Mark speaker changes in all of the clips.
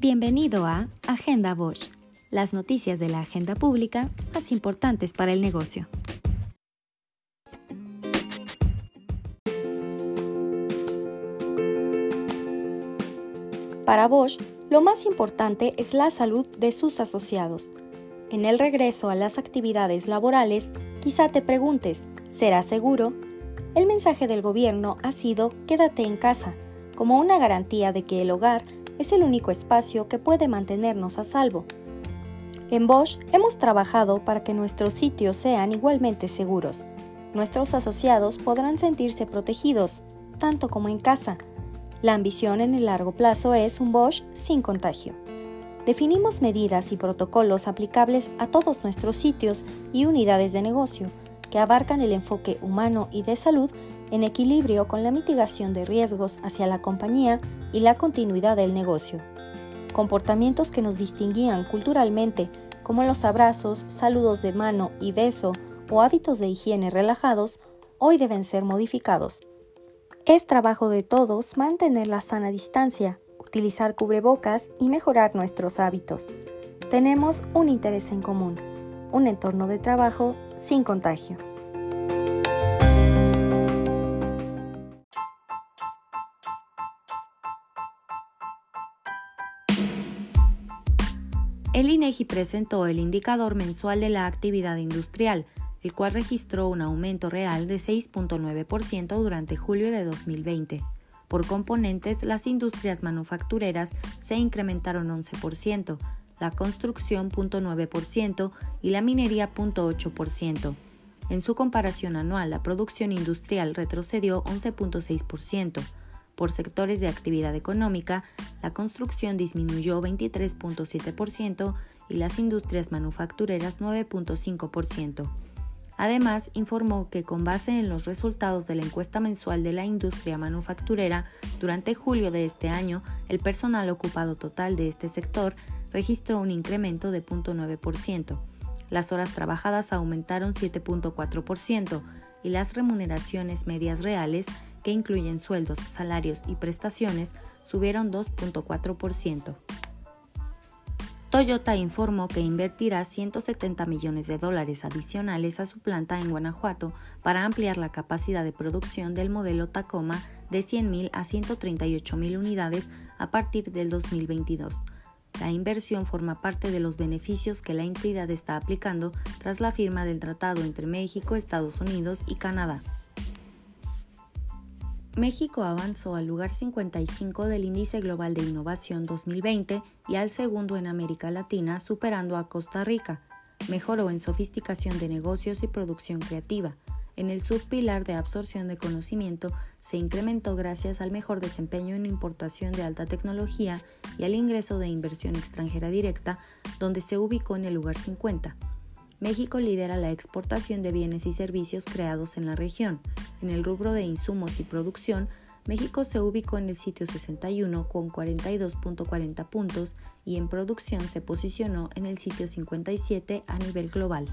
Speaker 1: Bienvenido a Agenda Bosch, las noticias de la agenda pública más importantes para el negocio. Para Bosch, lo más importante es la salud de sus asociados. En el regreso a las actividades laborales, quizá te preguntes, ¿será seguro? El mensaje del gobierno ha sido quédate en casa, como una garantía de que el hogar es el único espacio que puede mantenernos a salvo. En Bosch hemos trabajado para que nuestros sitios sean igualmente seguros. Nuestros asociados podrán sentirse protegidos, tanto como en casa. La ambición en el largo plazo es un Bosch sin contagio. Definimos medidas y protocolos aplicables a todos nuestros sitios y unidades de negocio, que abarcan el enfoque humano y de salud en equilibrio con la mitigación de riesgos hacia la compañía y la continuidad del negocio. Comportamientos que nos distinguían culturalmente, como los abrazos, saludos de mano y beso o hábitos de higiene relajados, hoy deben ser modificados. Es trabajo de todos mantener la sana distancia, utilizar cubrebocas y mejorar nuestros hábitos. Tenemos un interés en común, un entorno de trabajo sin contagio. El INEGI presentó el indicador mensual de la actividad industrial, el cual registró un aumento real de 6.9% durante julio de 2020. Por componentes, las industrias manufactureras se incrementaron 11%, la construcción 0.9% y la minería 0.8%. En su comparación anual, la producción industrial retrocedió 11.6%. Por sectores de actividad económica, la construcción disminuyó 23.7% y las industrias manufactureras 9.5%. Además, informó que con base en los resultados de la encuesta mensual de la industria manufacturera, durante julio de este año, el personal ocupado total de este sector registró un incremento de 0.9%. Las horas trabajadas aumentaron 7.4% y las remuneraciones medias reales, que incluyen sueldos, salarios y prestaciones, subieron 2.4%. Toyota informó que invertirá 170 millones de dólares adicionales a su planta en Guanajuato para ampliar la capacidad de producción del modelo Tacoma de 100.000 a 138.000 unidades a partir del 2022. La inversión forma parte de los beneficios que la entidad está aplicando tras la firma del tratado entre México, Estados Unidos y Canadá. México avanzó al lugar 55 del Índice Global de Innovación 2020 y al segundo en América Latina, superando a Costa Rica. Mejoró en sofisticación de negocios y producción creativa. En el subpilar de absorción de conocimiento se incrementó gracias al mejor desempeño en importación de alta tecnología y al ingreso de inversión extranjera directa, donde se ubicó en el lugar 50. México lidera la exportación de bienes y servicios creados en la región. En el rubro de insumos y producción, México se ubicó en el sitio 61 con 42.40 puntos y en producción se posicionó en el sitio 57 a nivel global.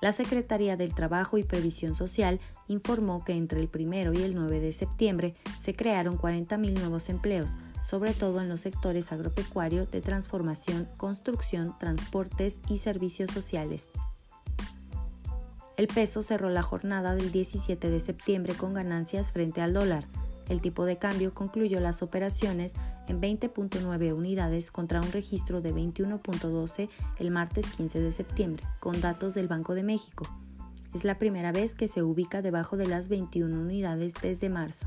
Speaker 1: La Secretaría del Trabajo y Previsión Social informó que entre el 1 y el 9 de septiembre se crearon 40.000 nuevos empleos, sobre todo en los sectores agropecuario, de transformación, construcción, transportes y servicios sociales. El peso cerró la jornada del 17 de septiembre con ganancias frente al dólar. El tipo de cambio concluyó las operaciones en 20.9 unidades contra un registro de 21.12 el martes 15 de septiembre, con datos del Banco de México. Es la primera vez que se ubica debajo de las 21 unidades desde marzo.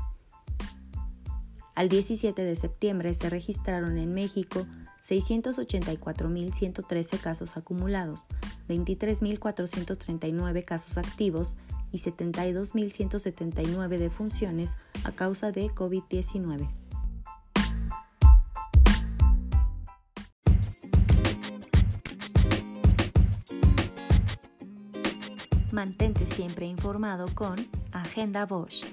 Speaker 1: Al 17 de septiembre se registraron en México 684.113 casos acumulados, 23.439 casos activos y 72.179 defunciones a causa de COVID-19. Mantente siempre informado con Agenda Bosch.